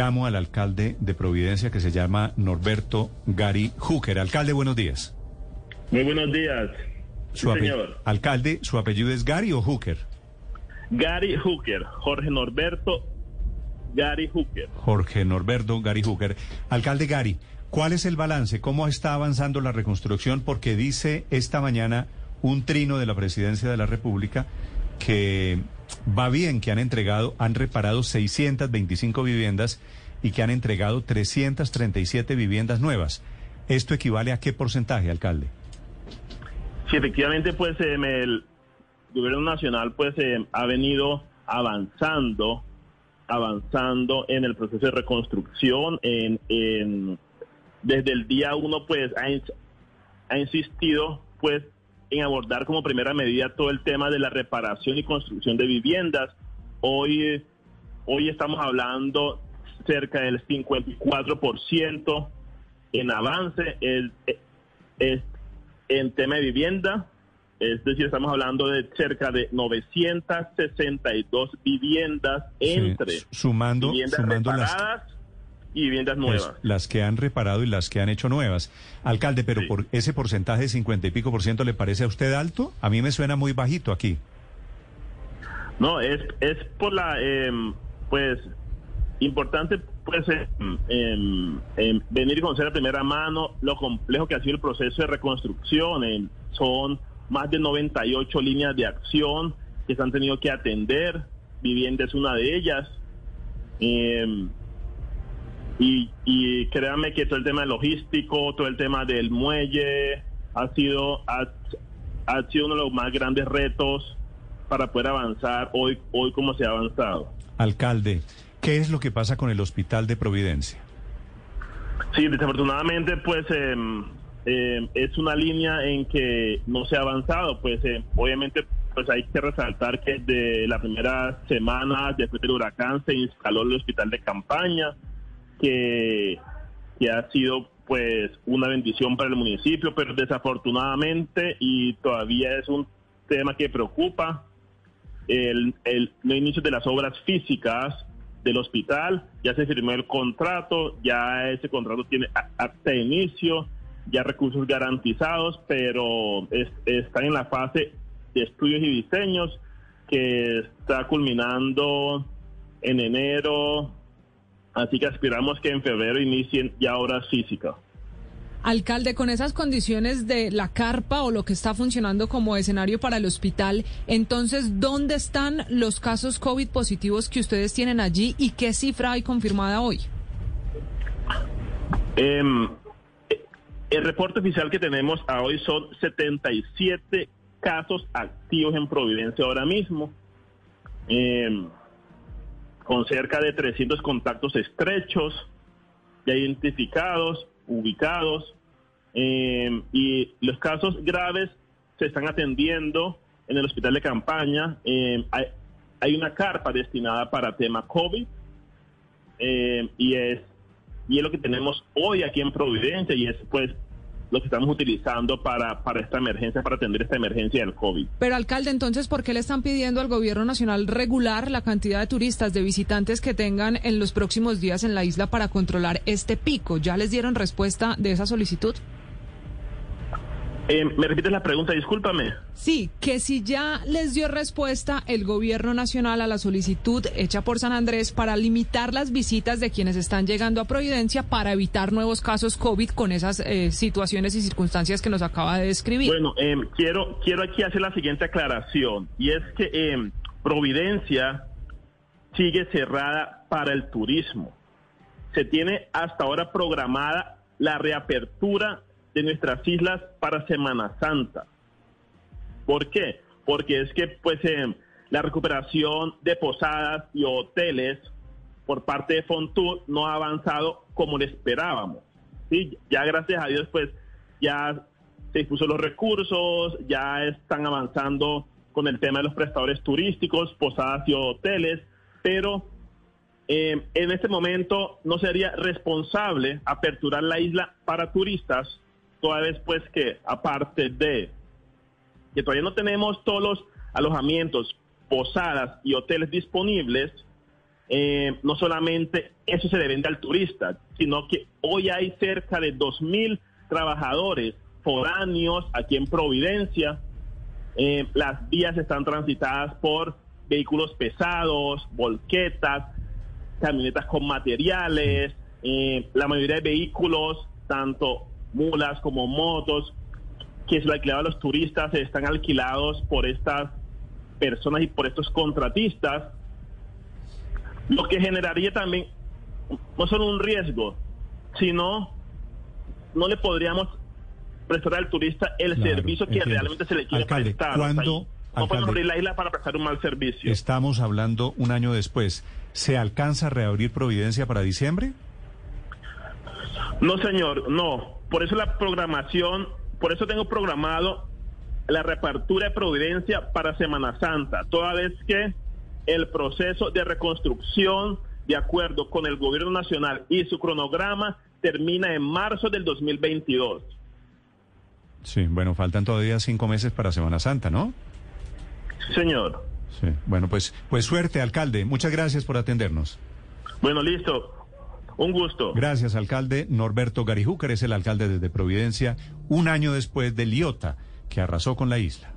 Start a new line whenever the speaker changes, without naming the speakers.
Llamo al alcalde de Providencia que se llama Norberto Gary Hooker. Alcalde, buenos días.
Muy buenos días.
Su señor. Alcalde, ¿su apellido es Gary o Hooker?
Gary Hooker, Jorge Norberto Gary Hooker.
Jorge Norberto Gary Hooker. Alcalde Gary, ¿cuál es el balance? ¿Cómo está avanzando la reconstrucción? Porque dice esta mañana un trino de la presidencia de la República que va bien, que han entregado, han reparado 625 viviendas y que han entregado 337 viviendas nuevas. ¿Esto equivale a qué porcentaje, alcalde?
Sí, efectivamente, pues em, el gobierno nacional pues em, ha venido avanzando, avanzando en el proceso de reconstrucción. En, desde el día uno, pues ha insistido, pues en abordar como primera medida todo el tema de la reparación y construcción de viviendas. Hoy, hoy estamos hablando cerca del 54% en avance el, en tema de vivienda, es decir, estamos hablando de cerca de 962 viviendas entre
sumando,
viviendas
sumando
reparadas y viviendas pues, nuevas.
las que han reparado y las que han hecho nuevas. Alcalde, pero por ese porcentaje de 50 y pico por ciento, ¿le parece a usted alto? A mí me suena muy bajito aquí.
No, es, es por la, em, pues, importante pues venir y conocer a primera mano lo complejo que ha sido el proceso de reconstrucción. son más de 98 líneas de acción que se han tenido que atender. Vivienda es una de ellas. Eh, y, y créanme que todo el tema logístico, todo el tema del muelle ha sido, ha, sido uno de los más grandes retos para poder avanzar hoy, hoy como se ha avanzado.
Alcalde, ¿qué es lo que pasa con el hospital de Providencia?
Sí, desafortunadamente, pues em, es una línea en que no se ha avanzado. Pues em, obviamente, pues hay que resaltar que de la primera semana después del huracán se instaló el hospital de campaña que, ha sido pues una bendición para el municipio, pero desafortunadamente y todavía es un tema que preocupa el, el, inicio de las obras físicas del hospital, ya se firmó el contrato, ya ese contrato tiene de inicio, ya recursos garantizados, pero está en la fase de estudios y diseños que está culminando en enero Así que aspiramos que en febrero inicien ya obras físicas.
Alcalde, con esas condiciones de la carpa o lo que está funcionando como escenario para el hospital, entonces, ¿dónde están los casos COVID positivos que ustedes tienen allí y qué cifra hay confirmada hoy?
Em, el reporte oficial que tenemos a hoy son 77 casos activos en Providencia ahora mismo. Eh, con cerca de 300 contactos estrechos ya identificados, ubicados, eh, y los casos graves se están atendiendo en el hospital de campaña. Eh, hay, una carpa destinada para tema COVID eh, y es y es lo que tenemos hoy aquí en Providencia y es pues lo que estamos utilizando para, para esta emergencia, para atender esta emergencia del COVID.
Pero, alcalde, entonces, ¿por qué le están pidiendo al gobierno nacional regular la cantidad de turistas, de visitantes que tengan en los próximos días en la isla para controlar este pico? ¿Ya les dieron respuesta de esa solicitud?
Eh, ¿Me repites la pregunta? Discúlpame.
Sí, que si ya les dio respuesta el gobierno nacional a la solicitud hecha por San Andrés para limitar las visitas de quienes están llegando a Providencia para evitar nuevos casos COVID con esas eh, situaciones y circunstancias que nos acaba de describir.
Bueno, em, quiero, quiero aquí hacer la siguiente aclaración y es que em, Providencia sigue cerrada para el turismo. Se tiene hasta ahora programada la reapertura de nuestras islas para Semana Santa. ¿Por qué? Porque es que pues eh, la recuperación de posadas y hoteles por parte de Fontour no ha avanzado como le esperábamos. ¿sí? Ya gracias a Dios pues ya se dispuso los recursos, ya están avanzando con el tema de los prestadores turísticos, posadas y hoteles, pero eh, en este momento no sería responsable aperturar la isla para turistas toda vez pues que aparte de que todavía no tenemos todos los alojamientos, posadas y hoteles disponibles, eh, no solamente eso se le vende al turista, sino que hoy hay cerca de 2.000 trabajadores foráneos aquí en Providencia. Eh, las vías están transitadas por vehículos pesados, volquetas, camionetas con materiales, eh, la mayoría de vehículos, tanto mulas como motos, que se le alquilaba a los turistas, están alquilados por estas personas y por estos contratistas lo que generaría también no solo un riesgo, sino no le podríamos prestar al turista el servicio que realmente se le quiere prestar.
¿cuándo,
no podemos abrir la isla para prestar un mal servicio.
Estamos hablando un año después. ¿Se alcanza a reabrir Providencia para diciembre?
No, señor, no. Por eso la programación, por eso tengo programado la reapertura de Providencia para Semana Santa, toda vez que el proceso de reconstrucción, de acuerdo con el gobierno nacional y su cronograma, termina en marzo del 2022.
Sí, bueno, faltan todavía cinco meses para Semana Santa, ¿no?
Señor.
Sí, bueno, pues, pues suerte, alcalde. Muchas gracias por atendernos.
Bueno, listo. Un gusto.
Gracias, alcalde. Norberto Garijúcar es el alcalde desde Providencia, un año después de Liota, que arrasó con la isla.